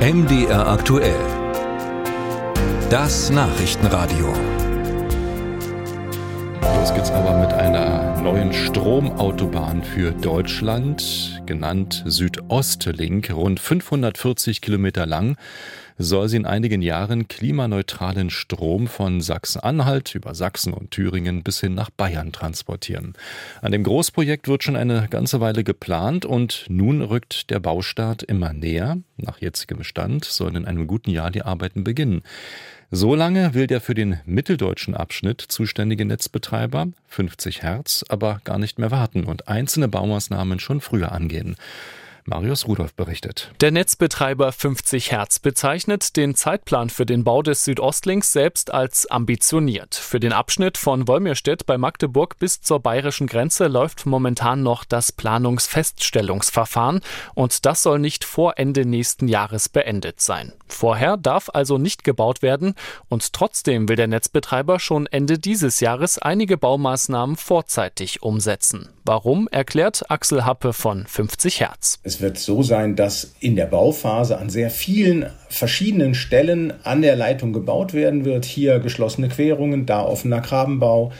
MDR aktuell. Das Nachrichtenradio. Los geht's aber mit einer neuen Stromautobahn für Deutschland, genannt Südostlink, rund 540 Kilometer lang soll sie in einigen Jahren klimaneutralen Strom von Sachsen-Anhalt über Sachsen und Thüringen bis hin nach Bayern transportieren. An dem Großprojekt wird schon eine ganze Weile geplant und nun rückt der Baustart immer näher. Nach jetzigem Stand sollen in einem guten Jahr die Arbeiten beginnen. So lange will der für den mitteldeutschen Abschnitt zuständige Netzbetreiber 50 Hertz aber gar nicht mehr warten und einzelne Baumaßnahmen schon früher angehen. Marius Rudolph berichtet. Der Netzbetreiber 50 Hertz bezeichnet den Zeitplan für den Bau des Südostlinks selbst als ambitioniert. Für den Abschnitt von Wolmirstedt bei Magdeburg bis zur bayerischen Grenze läuft momentan noch das Planungsfeststellungsverfahren und das soll nicht vor Ende nächsten Jahres beendet sein. Vorher darf also nicht gebaut werden und trotzdem will der Netzbetreiber schon Ende dieses Jahres einige Baumaßnahmen vorzeitig umsetzen. Warum, erklärt Axel Happe von 50 Hertz. Es wird so sein, dass in der Bauphase an sehr vielen verschiedenen Stellen an der Leitung gebaut werden wird. Hier geschlossene Querungen, da offener Grabenbau.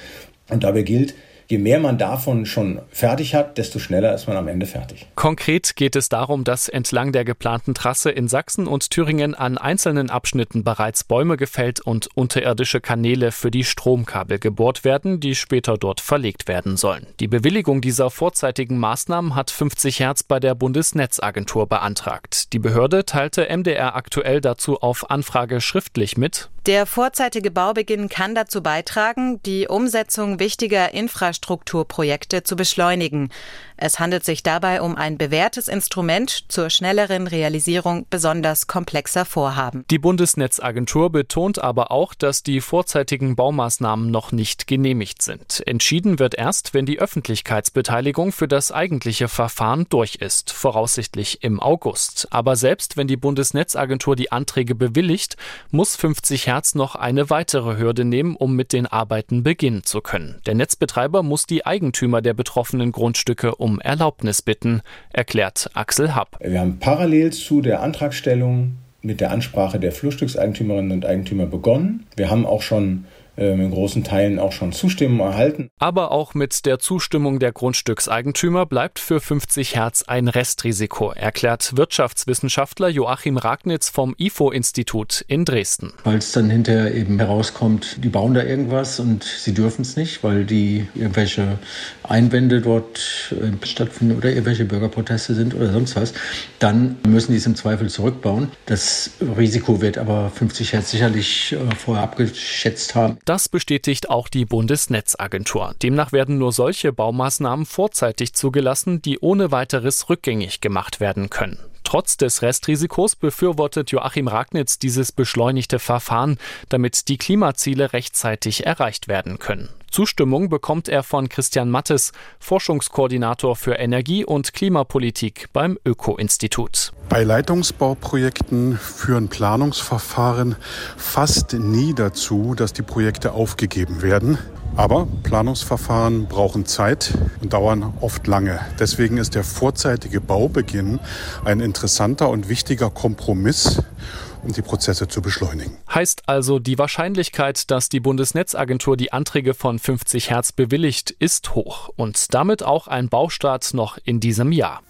Und dabei gilt, je mehr man davon schon fertig hat, desto schneller ist man am Ende fertig. Konkret geht es darum, dass entlang der geplanten Trasse in Sachsen und Thüringen an einzelnen Abschnitten bereits Bäume gefällt und unterirdische Kanäle für die Stromkabel gebohrt werden, die später dort verlegt werden sollen. Die Bewilligung dieser vorzeitigen Maßnahmen hat 50 Hertz bei der Bundesnetzagentur beantragt. Die Behörde teilte MDR aktuell dazu auf Anfrage schriftlich mit. Der vorzeitige Baubeginn kann dazu beitragen, die Umsetzung wichtiger Infrastrukturprojekte zu beschleunigen. Es handelt sich dabei um ein bewährtes Instrument zur schnelleren Realisierung besonders komplexer Vorhaben. Die Bundesnetzagentur betont aber auch, dass die vorzeitigen Baumaßnahmen noch nicht genehmigt sind. Entschieden wird erst, wenn die Öffentlichkeitsbeteiligung für das eigentliche Verfahren durch ist, voraussichtlich im August. Aber selbst wenn die Bundesnetzagentur die Anträge bewilligt, muss 50 Hertz noch eine weitere Hürde nehmen, um mit den Arbeiten beginnen zu können. Der Netzbetreiber muss die Eigentümer der betroffenen Grundstücke um Erlaubnis bitten, erklärt Axel Happ. Wir haben parallel zu der Antragstellung mit der Ansprache der Flurstückseigentümerinnen und Eigentümer begonnen. Wir haben auch schon in großen Teilen auch schon Zustimmung erhalten. Aber auch mit der Zustimmung der Grundstückseigentümer bleibt für 50 Hertz ein Restrisiko, erklärt Wirtschaftswissenschaftler Joachim Ragnitz vom IFO-Institut in Dresden. Weil es dann hinterher eben herauskommt, die bauen da irgendwas und sie dürfen es nicht, weil die irgendwelche Einwände dort äh, stattfinden oder irgendwelche Bürgerproteste sind oder sonst was, dann müssen die es im Zweifel zurückbauen. Das Risiko wird aber 50 Hertz sicherlich äh, vorher abgeschätzt haben. Das bestätigt auch die Bundesnetzagentur. Demnach werden nur solche Baumaßnahmen vorzeitig zugelassen, die ohne weiteres rückgängig gemacht werden können. Trotz des Restrisikos befürwortet Joachim Ragnitz dieses beschleunigte Verfahren, damit die Klimaziele rechtzeitig erreicht werden können. Zustimmung bekommt er von Christian Mattes, Forschungskoordinator für Energie- und Klimapolitik beim Öko-Institut. Bei Leitungsbauprojekten führen Planungsverfahren fast nie dazu, dass die Projekte aufgegeben werden. Aber Planungsverfahren brauchen Zeit und dauern oft lange. Deswegen ist der vorzeitige Baubeginn ein interessanter und wichtiger Kompromiss um die Prozesse zu beschleunigen. Heißt also, die Wahrscheinlichkeit, dass die Bundesnetzagentur die Anträge von 50 Hertz bewilligt, ist hoch und damit auch ein Baustart noch in diesem Jahr.